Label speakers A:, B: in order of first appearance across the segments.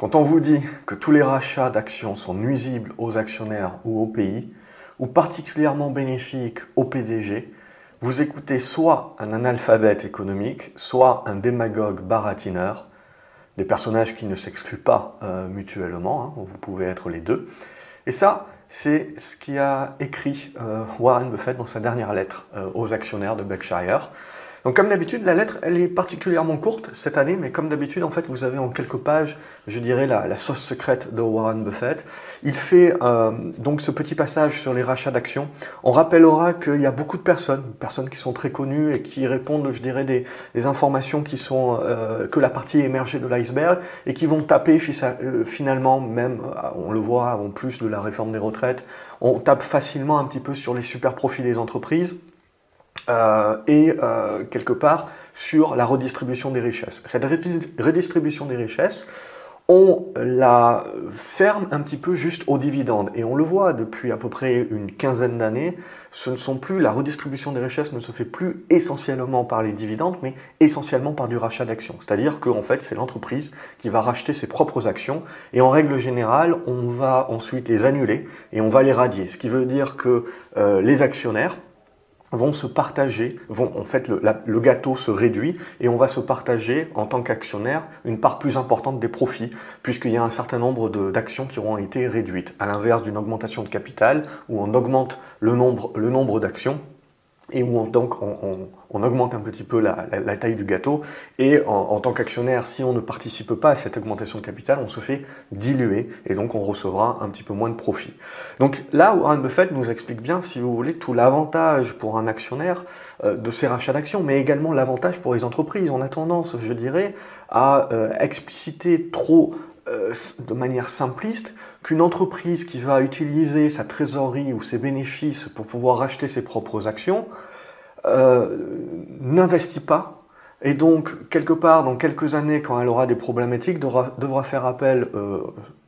A: Quand on vous dit que tous les rachats d'actions sont nuisibles aux actionnaires ou au pays, ou particulièrement bénéfiques au PDG, vous écoutez soit un analphabète économique, soit un démagogue baratineur, des personnages qui ne s'excluent pas euh, mutuellement, hein, vous pouvez être les deux. Et ça, c'est ce qui a écrit euh, Warren Buffett dans sa dernière lettre euh, aux actionnaires de Berkshire. Donc comme d'habitude, la lettre, elle est particulièrement courte cette année, mais comme d'habitude, en fait, vous avez en quelques pages, je dirais, la, sauce secrète de Warren Buffett. Il fait euh, donc ce petit passage sur les rachats d'actions. On rappellera qu'il y a beaucoup de personnes, personnes qui sont très connues et qui répondent, je dirais, des, informations qui sont euh, que la partie émergée de l'iceberg et qui vont taper euh, finalement, même, on le voit en plus de la réforme des retraites, on tape facilement un petit peu sur les super profits des entreprises. Euh, et euh, quelque part sur la redistribution des richesses. Cette redistribution des richesses, on la ferme un petit peu juste aux dividendes. Et on le voit depuis à peu près une quinzaine d'années, ce ne sont plus, la redistribution des richesses ne se fait plus essentiellement par les dividendes, mais essentiellement par du rachat d'actions. C'est-à-dire qu'en fait, c'est l'entreprise qui va racheter ses propres actions, et en règle générale, on va ensuite les annuler et on va les radier. Ce qui veut dire que euh, les actionnaires, vont se partager, vont, en fait le, gâteau se réduit et on va se partager en tant qu'actionnaire une part plus importante des profits puisqu'il y a un certain nombre d'actions qui auront été réduites. À l'inverse d'une augmentation de capital où on augmente le nombre, le nombre d'actions et où donc on, augmente un petit peu la, taille du gâteau. Et en, tant qu'actionnaire, si on ne participe pas à cette augmentation de capital, on se fait diluer et donc on recevra un petit peu moins de profit. Donc là, Warren Buffett nous explique bien, si vous voulez, tout l'avantage pour un actionnaire euh, de ces rachats d'actions, mais également l'avantage pour les entreprises. On a tendance, je dirais, à euh, expliciter trop euh, de manière simpliste qu'une entreprise qui va utiliser sa trésorerie ou ses bénéfices pour pouvoir racheter ses propres actions euh, n'investit pas. Et donc, quelque part, dans quelques années, quand elle aura des problématiques, devra, devra faire appel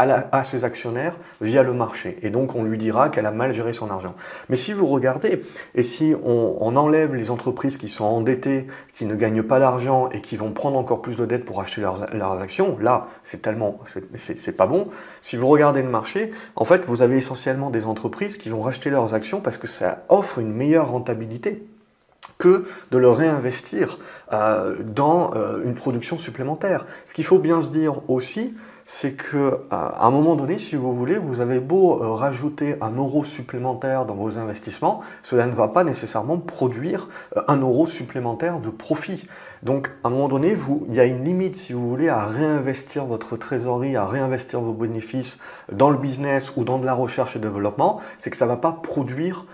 A: euh, à, ses actionnaires via le marché. Et donc, on lui dira qu'elle a mal géré son argent. Mais si vous regardez, et si on, enlève les entreprises qui sont endettées, qui ne gagnent pas d'argent et qui vont prendre encore plus de dettes pour acheter leurs, leurs actions, là, c'est tellement, c'est pas bon. Si vous regardez le marché, en fait, vous avez essentiellement des entreprises qui vont racheter leurs actions parce que ça offre une meilleure rentabilité que de le réinvestir euh, dans euh, une production supplémentaire. Ce qu'il faut bien se dire aussi, c'est que euh, à un moment donné, si vous voulez, vous avez beau euh, rajouter un euro supplémentaire dans vos investissements, cela ne va pas nécessairement produire euh, un euro supplémentaire de profit. Donc, à un moment donné, vous, il y a une limite, si vous voulez, à réinvestir votre trésorerie, à réinvestir vos bénéfices dans le business ou dans de la recherche et développement, c'est que ça ne va pas produire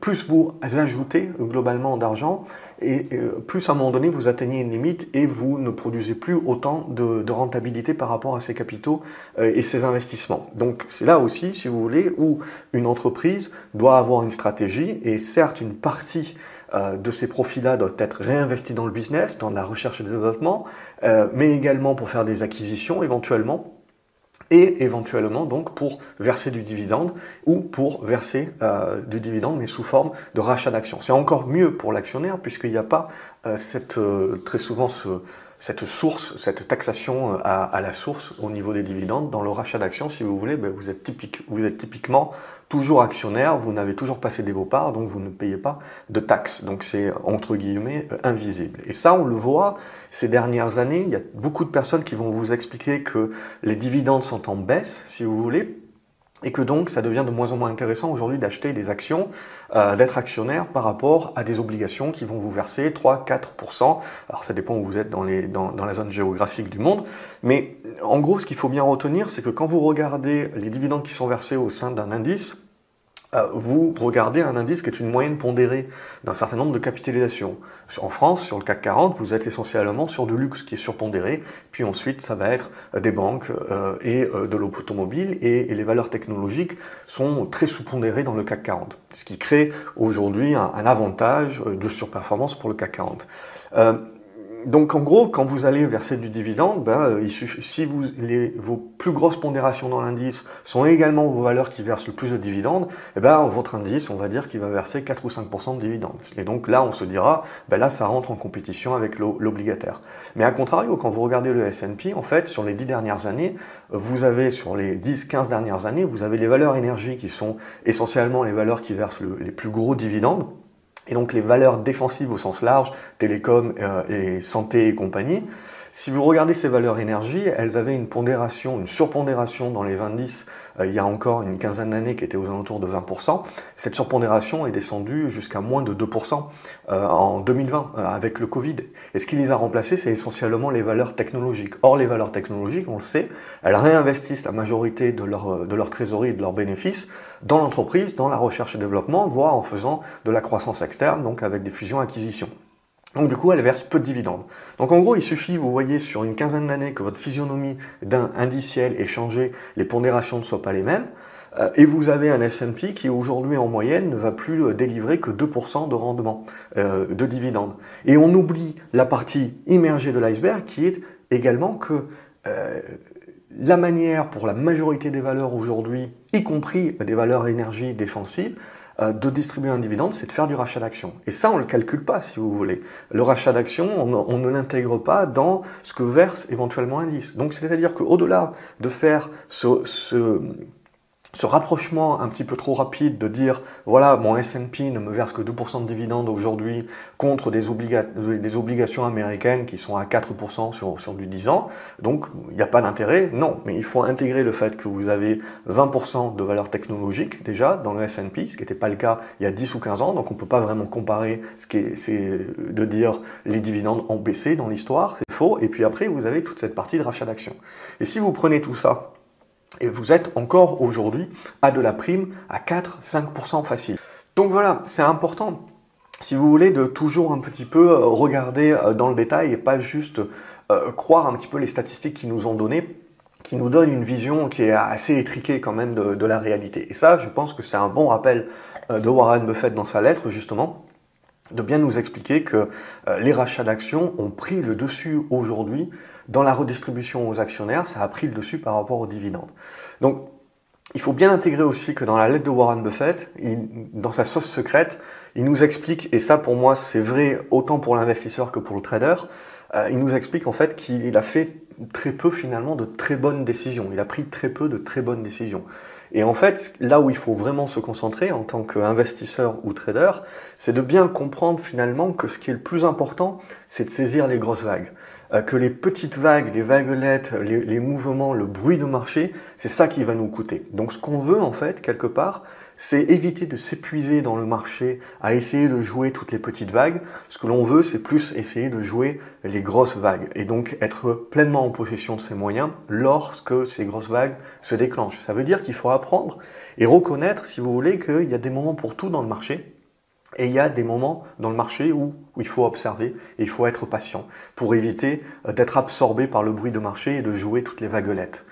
A: plus vous ajoutez globalement d'argent et plus à un moment donné vous atteignez une limite et vous ne produisez plus autant de, rentabilité par rapport à ces capitaux euh, et ces investissements. Donc c'est là aussi, si vous voulez, où une entreprise doit avoir une stratégie et certes une partie euh, de ces profits-là doit être réinvestie dans le business, dans la recherche et le développement, euh, mais également pour faire des acquisitions éventuellement et éventuellement donc pour verser du dividende ou pour verser euh, du dividende mais sous forme de rachat d'actions. C'est encore mieux pour l'actionnaire puisqu'il n'y a pas euh, cette, euh, très souvent ce, cette source, cette taxation à, la source au niveau des dividendes. Dans le rachat d'actions, si vous voulez, ben, vous, êtes typique, typiquement toujours actionnaire, vous n'avez toujours pas cédé vos parts, donc vous ne payez pas de taxes. Donc c'est entre guillemets invisible. Et ça, on le voit ces dernières années. Il y a beaucoup de personnes qui vont vous expliquer que les dividendes sont en baisse, si vous voulez, et que donc ça devient de moins en moins intéressant aujourd'hui d'acheter des actions, euh, d'être actionnaire par rapport à des obligations qui vont vous verser 3-4%. Alors ça dépend où vous êtes dans, les, dans, dans, la zone géographique du monde, mais en gros ce qu'il faut bien retenir, c'est que quand vous regardez les dividendes qui sont versés au sein d'un indice, vous regardez un indice qui est une moyenne pondérée d'un certain nombre de capitalisations. En France, sur le CAC 40, vous êtes essentiellement sur du luxe qui est surpondéré, puis ensuite ça va être euh, des banques euh, et de l'automobile, et, les valeurs technologiques sont très sous-pondérées dans le CAC 40, ce qui crée aujourd'hui un, avantage de surperformance pour le CAC 40 donc en gros, quand vous allez verser du dividende, ben, euh, il suffit, si vous, les, vos plus grosses pondérations dans l'indice sont également vos valeurs qui versent le plus de dividendes, eh ben, votre indice, on va dire qu'il va verser 4 ou 5% de dividendes. Et donc là, on se dira, ben là, ça rentre en compétition avec l'obligataire. Mais à contrario, quand vous regardez le S&P, en fait, sur les 10 dernières années, vous avez, sur les 10-15 dernières années, vous avez les valeurs énergie qui sont essentiellement les valeurs qui versent les plus gros dividendes, et donc les valeurs défensives au sens large, télécom euh, et santé et compagnie, si vous regardez ces valeurs énergie, elles avaient une pondération, une surpondération dans les indices euh, il y a encore une quinzaine d'années qui était aux alentours de 20%. Cette surpondération est descendue jusqu'à moins de 2% euh, en 2020 euh, avec le Covid. Et ce qui les a remplacés, c'est essentiellement les valeurs technologiques. Or, les valeurs technologiques, on le sait, elles réinvestissent la majorité de leur, de leur trésorerie et de leurs bénéfices dans l'entreprise, dans la recherche et développement, voire en faisant de la croissance externe, donc avec des fusions-acquisitions. Donc du coup, elle verse peu de dividendes. Donc en gros, il suffit, vous voyez, sur une quinzaine d'années que votre physionomie d'un indiciel ait changé, les pondérations ne soient pas les mêmes, euh, et vous avez un S&P qui aujourd'hui en moyenne ne va plus euh, délivrer que 2% de rendement euh, de dividendes. Et on oublie la partie immergée de l'iceberg qui est également que la manière pour la majorité des valeurs aujourd'hui, y compris des valeurs énergie défensives, euh, de distribuer un dividende, c'est de faire du rachat d'actions. Et ça, on ne le calcule pas, si vous voulez. Le rachat d'actions, on, ne l'intègre pas dans ce que verse éventuellement un indice. Donc, c'est-à-dire qu'au-delà de faire ce ce rapprochement un petit peu trop rapide de dire voilà mon S&P ne me verse que 2% de dividendes aujourd'hui contre des, obligations américaines qui sont à 4% sur, sur du 10 ans donc il n'y a pas d'intérêt. Non mais il faut intégrer le fait que vous avez 20% de valeur technologique déjà dans le S&P ce qui n'était pas le cas il y a 10 ou 15 ans donc on ne peut pas vraiment comparer ce qui est, c'est de dire les dividendes ont baissé dans l'histoire c'est faux et puis après vous avez toute cette partie de rachat d'actions. Et si vous prenez tout ça et vous êtes encore aujourd'hui à de la prime à 4-5% facile. Donc voilà, c'est important, si vous voulez, de toujours un petit peu euh, regarder euh, dans le détail et pas juste euh, croire un petit peu les statistiques qui nous ont données qui nous donnent une vision qui est assez étriquée quand même de, de la réalité. Et ça, je pense que c'est un bon rappel de Warren Buffett dans sa lettre, justement, de bien nous expliquer que les rachats d'actions ont pris le dessus aujourd'hui dans la redistribution aux actionnaires, ça a pris le dessus par rapport aux dividendes. Donc, il faut bien intégrer aussi que dans la lettre de Warren Buffett, dans sa sauce secrète, il nous explique, et ça pour moi c'est vrai autant pour l'investisseur que pour le trader, euh, il nous explique en fait qu'il a fait très peu finalement de très bonnes décisions. Il a pris très peu de très bonnes décisions. Et en fait, là où il faut vraiment se concentrer en tant qu'investisseur ou trader, c'est de bien comprendre finalement que ce qui est le plus important, c'est de saisir les grosses vagues. Euh, que les petites vagues, les vaguelettes, les, les mouvements, le bruit de marché, c'est ça qui va nous coûter. Donc ce qu'on veut en fait, quelque part, c'est éviter de s'épuiser dans le marché à essayer de jouer toutes les petites vagues. Ce que l'on veut, c'est plus essayer de jouer les grosses vagues et donc être pleinement en possession de ses moyens lorsque ces grosses vagues se déclenchent. Ça veut dire qu'il faut apprendre et reconnaître, si vous voulez, qu'il y a des moments pour tout dans le marché et il y a des moments dans le marché où, il faut observer et il faut être patient pour éviter euh, d'être absorbé par le bruit de marché et de jouer toutes les vaguelettes.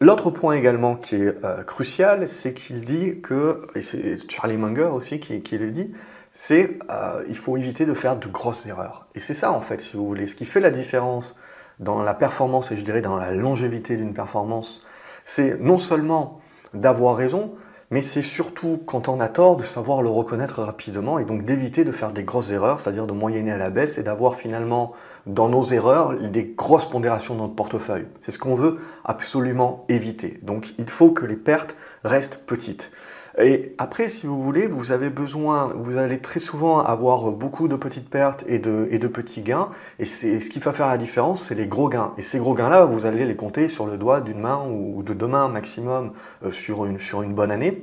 A: L'autre point également qui est euh, crucial, c'est qu'il dit que, et c'est Charlie Munger aussi qui, le dit, c'est euh, il faut éviter de faire de grosses erreurs. Et c'est ça en fait, si vous voulez, ce qui fait la différence dans la performance et je dirais dans la longévité d'une performance, c'est non seulement d'avoir raison, mais c'est surtout quand on a tort de savoir le reconnaître rapidement et donc d'éviter de faire des grosses erreurs, c'est-à-dire de moyenner à la baisse et d'avoir finalement dans nos erreurs des grosses pondérations dans notre portefeuille. C'est ce qu'on veut absolument éviter. Donc il faut que les pertes restent petites. Et après, si vous voulez, vous avez besoin, vous allez très souvent avoir beaucoup de petites pertes et de, et de petits gains. Et c'est ce qui va faire la différence, c'est les gros gains. Et ces gros gains-là, vous allez les compter sur le doigt d'une main ou de deux mains maximum euh, sur une, sur une bonne année.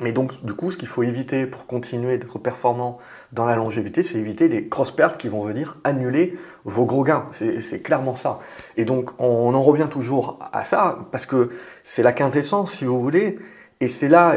A: Mais donc, du coup, ce qu'il faut éviter pour continuer d'être performant dans la longévité, c'est éviter des grosses pertes qui vont venir annuler vos gros gains. C'est clairement ça. Et donc, on en revient toujours à ça, parce que c'est la quintessence, si vous voulez, et c'est là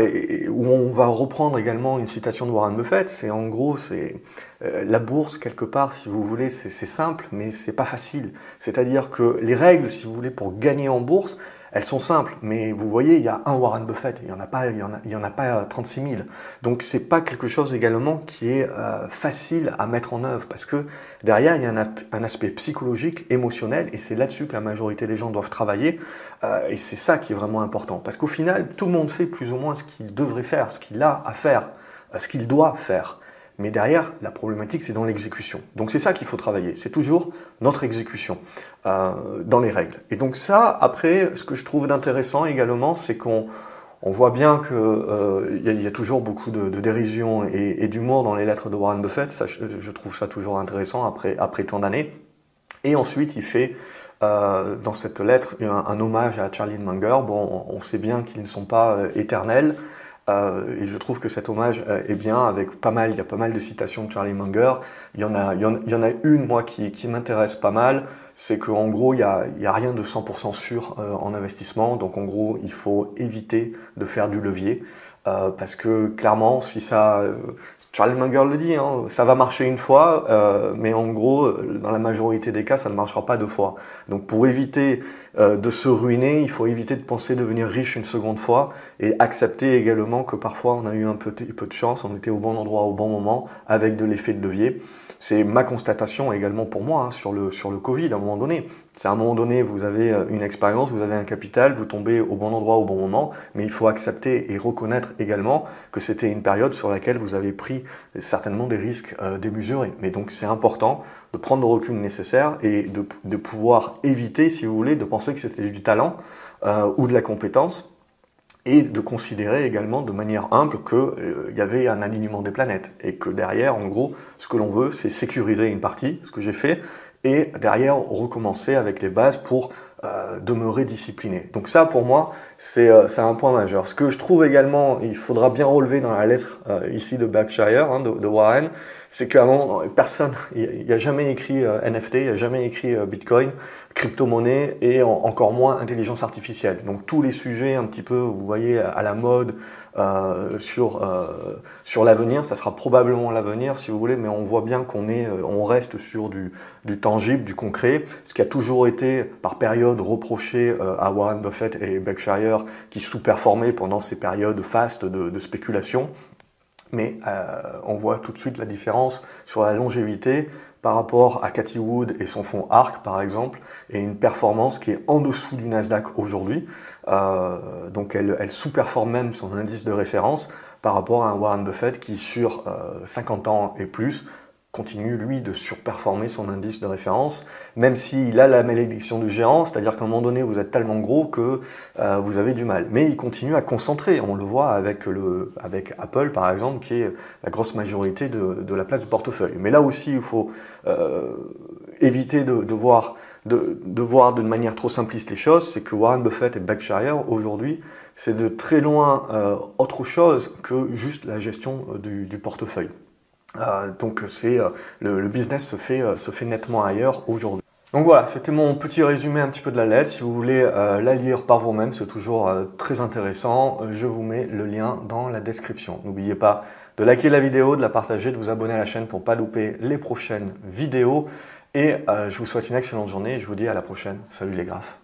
A: où on va reprendre également une citation de Warren Buffett. C'est en gros, c'est la bourse, quelque part, si vous voulez, c'est simple, mais c'est pas facile. C'est-à-dire que les règles, si vous voulez, pour gagner en bourse, elles sont simples, mais vous voyez, il y a un Warren Buffett, il n'y en a pas, en en a pas 36 000. Donc c'est pas quelque chose également qui est euh, facile à mettre en œuvre, parce que derrière il y a un, aspect psychologique, émotionnel, et c'est là-dessus que la majorité des gens doivent travailler, euh, et c'est ça qui est vraiment important, parce qu'au final, tout le monde sait plus ou moins ce qu'il devrait faire, ce qu'il a à faire, euh, ce qu'il doit faire. Mais derrière, la problématique, c'est dans l'exécution. Donc c'est ça qu'il faut travailler. C'est toujours notre exécution euh, dans les règles. Et donc ça, après, ce que je trouve d'intéressant également, c'est qu'on voit bien qu'il euh, y, a toujours beaucoup de, dérision et, d'humour dans les lettres de Warren Buffett. Je, trouve ça toujours intéressant après, après tant d'années. Et ensuite, il fait euh, dans cette lettre un, hommage à Charlie Munger. Bon, on sait bien qu'ils ne sont pas éternels. Euh, et je trouve que cet hommage euh, est bien avec pas mal, il y a pas mal de citations de Charlie Munger. Il y en a, il y en, a une, moi, qui, qui m'intéresse pas mal. C'est qu'en gros, il n'y a, a rien de 100% sûr euh, en investissement. Donc, en gros, il faut éviter de faire du levier. parce que clairement, si ça, Charlie Munger le dit, hein, ça va marcher une fois, euh, mais en gros, dans la majorité des cas, ça ne marchera pas deux fois. Donc pour éviter euh, de se ruiner, il faut éviter de penser devenir riche une seconde fois et accepter également que parfois on a eu un peu, peu de chance, on était au bon endroit au bon moment avec de l'effet de levier. C'est ma constatation également pour moi hein, sur, le, sur le Covid à un moment donné. C'est à un moment donné, vous avez euh, une expérience, vous avez un capital, vous tombez au bon endroit au bon moment, mais il faut accepter et reconnaître également que c'était une période sur laquelle vous avez pris certainement des risques euh, démesurés. Mais donc c'est important de prendre le recul nécessaire et de, de, pouvoir éviter, si vous voulez, de penser que c'était du talent euh, ou de la compétence et de considérer également de manière humble qu'il euh, y avait un alignement des planètes et que derrière, en gros, ce que l'on veut, c'est sécuriser une partie, ce que j'ai fait, et derrière recommencer avec les bases pour euh, demeurer discipliné. Donc ça, pour moi, euh, c'est un point majeur. Ce que je trouve également, il faudra bien relever dans la lettre ici de Berkshire, hein, de, Warren, c'est qu'à personne, il n'y a jamais écrit NFT, il n'y a jamais écrit Bitcoin crypto-monnaie et encore moins intelligence artificielle. Donc tous les sujets un petit peu, vous voyez, à la mode euh, sur, euh, sur l'avenir, ça sera probablement l'avenir si vous voulez, mais on voit bien qu'on est, euh, on reste sur du, du, tangible, du concret, ce qui a toujours été par période reproché euh, à Warren Buffett et Berkshire qui sous-performaient pendant ces périodes fastes de, de spéculation. Mais euh, on voit tout de suite la différence sur la longévité par rapport à Cathy Wood et son fonds ARC par exemple, et une performance qui est en dessous du Nasdaq aujourd'hui. Euh, donc elle, elle sous-performe même son indice de référence par rapport à Warren Buffett qui sur euh, 50 ans et plus continue, lui, de surperformer son indice de référence, même s'il a la malédiction du géant, c'est-à-dire qu'à un moment donné, vous êtes tellement gros que euh, vous avez du mal. Mais il continue à concentrer, on le voit avec, le, avec Apple, par exemple, qui est la grosse majorité de, de la place du portefeuille. Mais là aussi, il faut euh, éviter de, voir de, voir d'une manière trop simpliste les choses, c'est que Warren Buffett et Berkshire, aujourd'hui, c'est de très loin euh, autre chose que juste la gestion du portefeuille. Euh, donc c'est euh, le, business se fait, euh, se fait nettement ailleurs aujourd'hui. Donc voilà, c'était mon petit résumé un petit peu de la lettre. Si vous voulez la lire par vous-même, c'est toujours très intéressant. Je vous mets le lien dans la description. N'oubliez pas de liker la vidéo, de la partager, de vous abonner à la chaîne pour pas louper les prochaines vidéos. Et je vous souhaite une excellente journée et je vous dis à la prochaine. Salut les graphes.